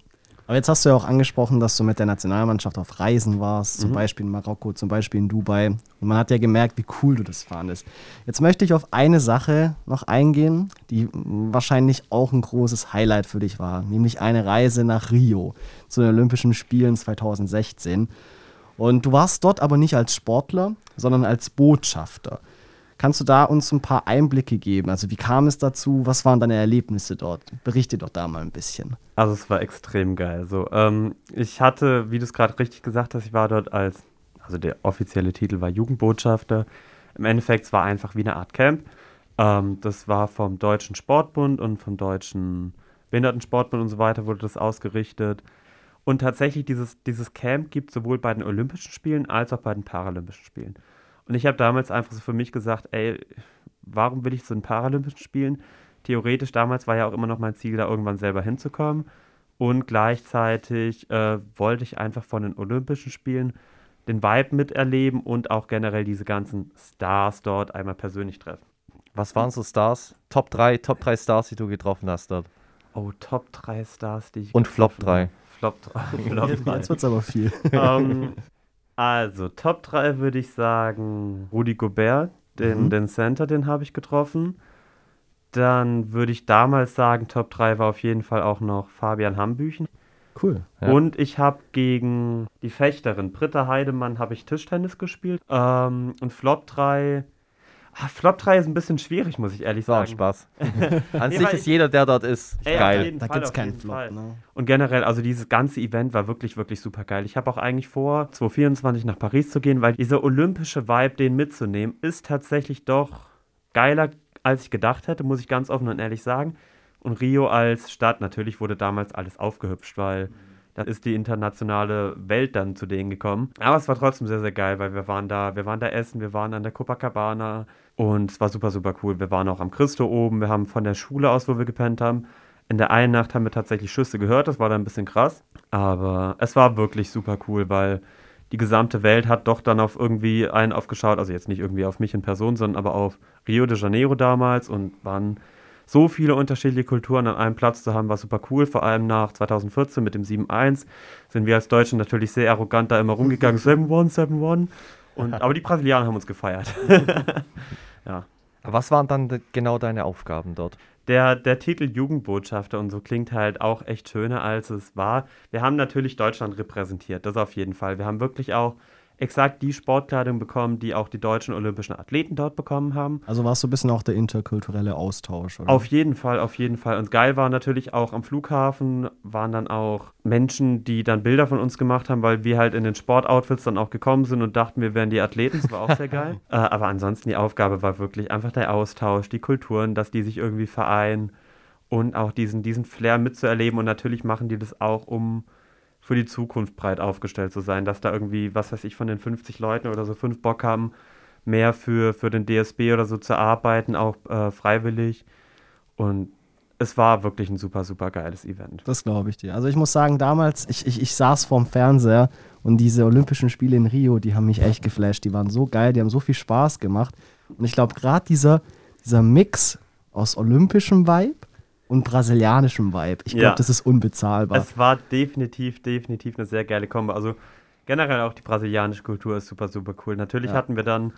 Aber jetzt hast du ja auch angesprochen, dass du mit der Nationalmannschaft auf Reisen warst, zum mhm. Beispiel in Marokko, zum Beispiel in Dubai. Und man hat ja gemerkt, wie cool du das fandest. Jetzt möchte ich auf eine Sache noch eingehen, die wahrscheinlich auch ein großes Highlight für dich war, nämlich eine Reise nach Rio zu den Olympischen Spielen 2016. Und du warst dort aber nicht als Sportler, sondern als Botschafter. Kannst du da uns ein paar Einblicke geben? Also wie kam es dazu? Was waren deine Erlebnisse dort? Berichte doch da mal ein bisschen. Also es war extrem geil. So, ähm, ich hatte, wie du es gerade richtig gesagt hast, ich war dort als, also der offizielle Titel war Jugendbotschafter. Im Endeffekt es war einfach wie eine Art Camp. Ähm, das war vom Deutschen Sportbund und vom Deutschen Behindertensportbund und so weiter wurde das ausgerichtet. Und tatsächlich dieses, dieses Camp gibt sowohl bei den Olympischen Spielen als auch bei den Paralympischen Spielen. Und ich habe damals einfach so für mich gesagt, ey, warum will ich zu den Paralympischen Spielen? Theoretisch damals war ja auch immer noch mein Ziel, da irgendwann selber hinzukommen. Und gleichzeitig äh, wollte ich einfach von den Olympischen Spielen den Vibe miterleben und auch generell diese ganzen Stars dort einmal persönlich treffen. Was waren so Stars? Top 3, Top 3 Stars, die du getroffen hast dort. Oh, Top 3 Stars, die ich Und Flop 3. Flop 3. Flop 3. Jetzt wird es aber viel. um, ähm, also, Top 3 würde ich sagen, Rudi Gobert, den, mhm. den Center, den habe ich getroffen. Dann würde ich damals sagen, Top 3 war auf jeden Fall auch noch Fabian Hambüchen. Cool. Ja. Und ich habe gegen die Fechterin Britta Heidemann habe ich Tischtennis gespielt. Ähm, und Flop 3 Ah, Flop 3 ist ein bisschen schwierig, muss ich ehrlich sagen. War Spaß. An nee, sich ist jeder, der dort ist, ey, geil. Da gibt es keinen Flop. Ne? Und generell, also dieses ganze Event war wirklich, wirklich super geil. Ich habe auch eigentlich vor, 2024 nach Paris zu gehen, weil dieser olympische Vibe, den mitzunehmen, ist tatsächlich doch geiler, als ich gedacht hätte, muss ich ganz offen und ehrlich sagen. Und Rio als Stadt, natürlich wurde damals alles aufgehübscht, weil da ist die internationale Welt dann zu denen gekommen. Aber es war trotzdem sehr, sehr geil, weil wir waren da, wir waren da essen, wir waren an der Copacabana und es war super, super cool. Wir waren auch am Christo oben, wir haben von der Schule aus, wo wir gepennt haben, in der einen Nacht haben wir tatsächlich Schüsse gehört, das war dann ein bisschen krass. Aber es war wirklich super cool, weil die gesamte Welt hat doch dann auf irgendwie einen aufgeschaut, also jetzt nicht irgendwie auf mich in Person, sondern aber auf Rio de Janeiro damals und waren so viele unterschiedliche Kulturen an einem Platz zu haben, war super cool. Vor allem nach 2014 mit dem 7-1 sind wir als Deutschen natürlich sehr arrogant da immer rumgegangen. 7-1, 7-1. aber die Brasilianer haben uns gefeiert. ja. Was waren dann genau deine Aufgaben dort? Der, der Titel Jugendbotschafter und so klingt halt auch echt schöner, als es war. Wir haben natürlich Deutschland repräsentiert, das auf jeden Fall. Wir haben wirklich auch exakt die Sportkleidung bekommen, die auch die deutschen olympischen Athleten dort bekommen haben. Also war es so ein bisschen auch der interkulturelle Austausch, oder? Auf jeden Fall, auf jeden Fall. Und geil war natürlich auch am Flughafen, waren dann auch Menschen, die dann Bilder von uns gemacht haben, weil wir halt in den Sportoutfits dann auch gekommen sind und dachten, wir wären die Athleten. Das war auch sehr geil. äh, aber ansonsten die Aufgabe war wirklich einfach der Austausch, die Kulturen, dass die sich irgendwie vereinen und auch diesen, diesen Flair mitzuerleben. Und natürlich machen die das auch, um für die Zukunft breit aufgestellt zu sein, dass da irgendwie, was weiß ich, von den 50 Leuten oder so fünf Bock haben, mehr für, für den DSB oder so zu arbeiten, auch äh, freiwillig. Und es war wirklich ein super, super geiles Event. Das glaube ich dir. Also ich muss sagen, damals, ich, ich, ich saß vorm Fernseher und diese Olympischen Spiele in Rio, die haben mich echt geflasht. Die waren so geil, die haben so viel Spaß gemacht. Und ich glaube, gerade dieser, dieser Mix aus olympischem Vibe und brasilianischem Vibe. Ich glaube, ja. das ist unbezahlbar. Es war definitiv, definitiv eine sehr geile Kombo. Also generell auch die brasilianische Kultur ist super, super cool. Natürlich ja. hatten wir dann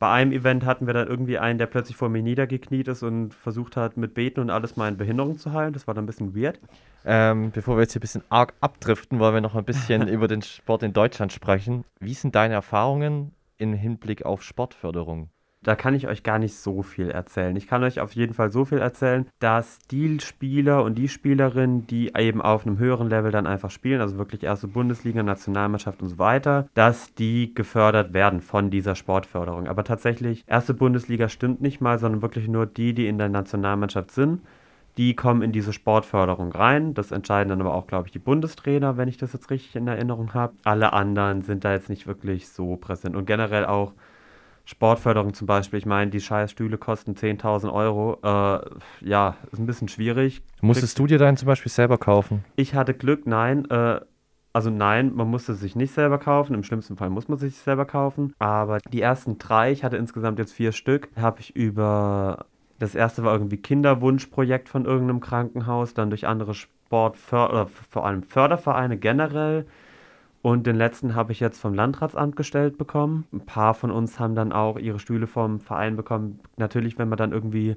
Bei einem Event hatten wir dann irgendwie einen, der plötzlich vor mir niedergekniet ist und versucht hat, mit Beten und alles meine Behinderung zu heilen. Das war dann ein bisschen weird. Ähm, bevor wir jetzt hier ein bisschen arg abdriften, wollen wir noch ein bisschen über den Sport in Deutschland sprechen. Wie sind deine Erfahrungen im Hinblick auf Sportförderung? Da kann ich euch gar nicht so viel erzählen. Ich kann euch auf jeden Fall so viel erzählen, dass die Spieler und die Spielerinnen, die eben auf einem höheren Level dann einfach spielen, also wirklich erste Bundesliga, Nationalmannschaft und so weiter, dass die gefördert werden von dieser Sportförderung. Aber tatsächlich, erste Bundesliga stimmt nicht mal, sondern wirklich nur die, die in der Nationalmannschaft sind die kommen in diese Sportförderung rein. Das entscheiden dann aber auch, glaube ich, die Bundestrainer, wenn ich das jetzt richtig in Erinnerung habe. Alle anderen sind da jetzt nicht wirklich so präsent. Und generell auch Sportförderung zum Beispiel. Ich meine, die scheiß Stühle kosten 10.000 Euro. Äh, ja, ist ein bisschen schwierig. Musstest du dir deinen zum Beispiel selber kaufen? Ich hatte Glück, nein. Äh, also nein, man musste sich nicht selber kaufen. Im schlimmsten Fall muss man sich selber kaufen. Aber die ersten drei, ich hatte insgesamt jetzt vier Stück, habe ich über das erste war irgendwie Kinderwunschprojekt von irgendeinem Krankenhaus, dann durch andere Sport oder vor allem Fördervereine generell und den letzten habe ich jetzt vom Landratsamt gestellt bekommen. Ein paar von uns haben dann auch ihre Stühle vom Verein bekommen. Natürlich, wenn man dann irgendwie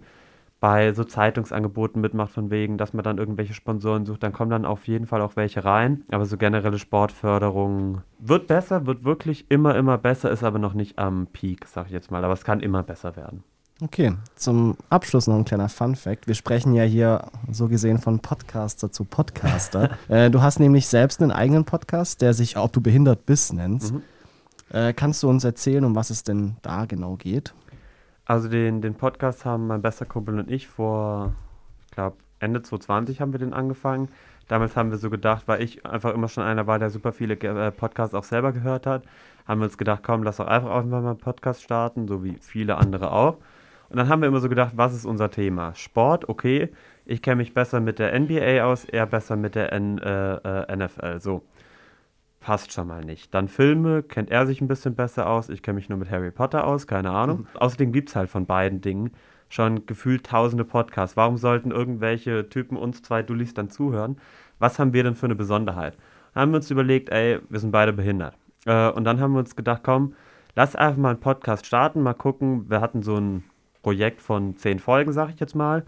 bei so Zeitungsangeboten mitmacht, von wegen, dass man dann irgendwelche Sponsoren sucht, dann kommen dann auf jeden Fall auch welche rein. Aber so generelle Sportförderung wird besser, wird wirklich immer, immer besser, ist aber noch nicht am Peak, sag ich jetzt mal. Aber es kann immer besser werden. Okay, zum Abschluss noch ein kleiner Fun-Fact. Wir sprechen ja hier so gesehen von Podcaster zu Podcaster. äh, du hast nämlich selbst einen eigenen Podcast, der sich Ob du behindert bist nennt. Mhm. Äh, kannst du uns erzählen, um was es denn da genau geht? Also den, den Podcast haben mein bester Kumpel und ich vor, ich glaube, Ende 2020 haben wir den angefangen. Damals haben wir so gedacht, weil ich einfach immer schon einer war, der super viele äh, Podcasts auch selber gehört hat, haben wir uns gedacht, komm, lass doch einfach auch mal einen Podcast starten, so wie viele andere auch. Und dann haben wir immer so gedacht, was ist unser Thema? Sport, okay. Ich kenne mich besser mit der NBA aus, er besser mit der N, äh, äh NFL. So. Passt schon mal nicht. Dann Filme, kennt er sich ein bisschen besser aus. Ich kenne mich nur mit Harry Potter aus, keine Ahnung. Mhm. Außerdem gibt es halt von beiden Dingen schon gefühlt tausende Podcasts. Warum sollten irgendwelche Typen uns zwei Dullis dann zuhören? Was haben wir denn für eine Besonderheit? Dann haben wir uns überlegt, ey, wir sind beide behindert. Äh, und dann haben wir uns gedacht, komm, lass einfach mal einen Podcast starten, mal gucken. Wir hatten so ein Projekt von zehn Folgen, sag ich jetzt mal.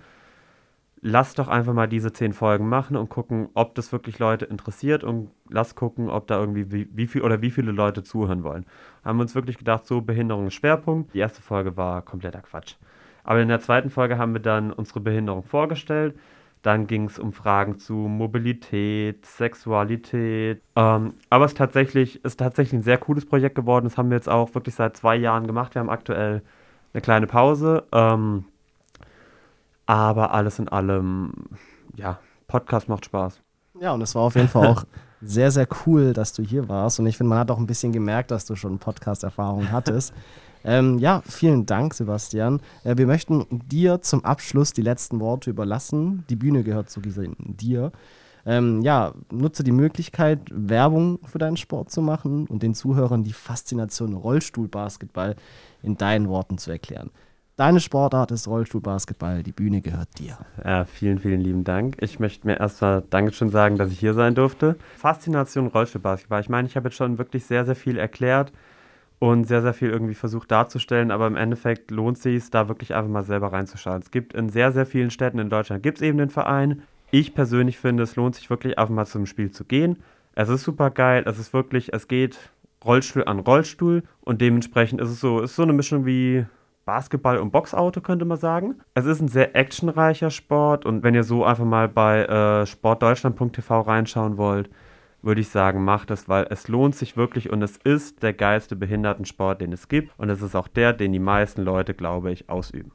Lass doch einfach mal diese zehn Folgen machen und gucken, ob das wirklich Leute interessiert und lass gucken, ob da irgendwie wie, wie viel oder wie viele Leute zuhören wollen. Haben wir uns wirklich gedacht, so Behinderung ist Schwerpunkt. Die erste Folge war kompletter Quatsch. Aber in der zweiten Folge haben wir dann unsere Behinderung vorgestellt. Dann ging es um Fragen zu Mobilität, Sexualität. Ähm, aber es tatsächlich, ist tatsächlich ein sehr cooles Projekt geworden. Das haben wir jetzt auch wirklich seit zwei Jahren gemacht. Wir haben aktuell eine kleine Pause. Ähm, aber alles in allem, ja, Podcast macht Spaß. Ja, und es war auf jeden Fall auch sehr, sehr cool, dass du hier warst. Und ich finde, man hat auch ein bisschen gemerkt, dass du schon Podcast-Erfahrung hattest. ähm, ja, vielen Dank, Sebastian. Äh, wir möchten dir zum Abschluss die letzten Worte überlassen. Die Bühne gehört zu dir. Ähm, ja, nutze die Möglichkeit, Werbung für deinen Sport zu machen und den Zuhörern die Faszination Rollstuhlbasketball in deinen Worten zu erklären. Deine Sportart ist Rollstuhlbasketball, die Bühne gehört dir. Ja, vielen, vielen lieben Dank. Ich möchte mir erstmal Dankeschön sagen, dass ich hier sein durfte. Faszination Rollstuhlbasketball. Ich meine, ich habe jetzt schon wirklich sehr, sehr viel erklärt und sehr, sehr viel irgendwie versucht darzustellen, aber im Endeffekt lohnt es sich, da wirklich einfach mal selber reinzuschauen. Es gibt in sehr, sehr vielen Städten in Deutschland gibt es eben den Verein. Ich persönlich finde, es lohnt sich wirklich einfach mal zum Spiel zu gehen. Es ist super geil, es ist wirklich, es geht Rollstuhl an Rollstuhl und dementsprechend ist es so, ist so eine Mischung wie Basketball und Boxauto, könnte man sagen. Es ist ein sehr actionreicher Sport und wenn ihr so einfach mal bei äh, sportdeutschland.tv reinschauen wollt, würde ich sagen, macht es, weil es lohnt sich wirklich und es ist der geilste Behindertensport, den es gibt und es ist auch der, den die meisten Leute, glaube ich, ausüben.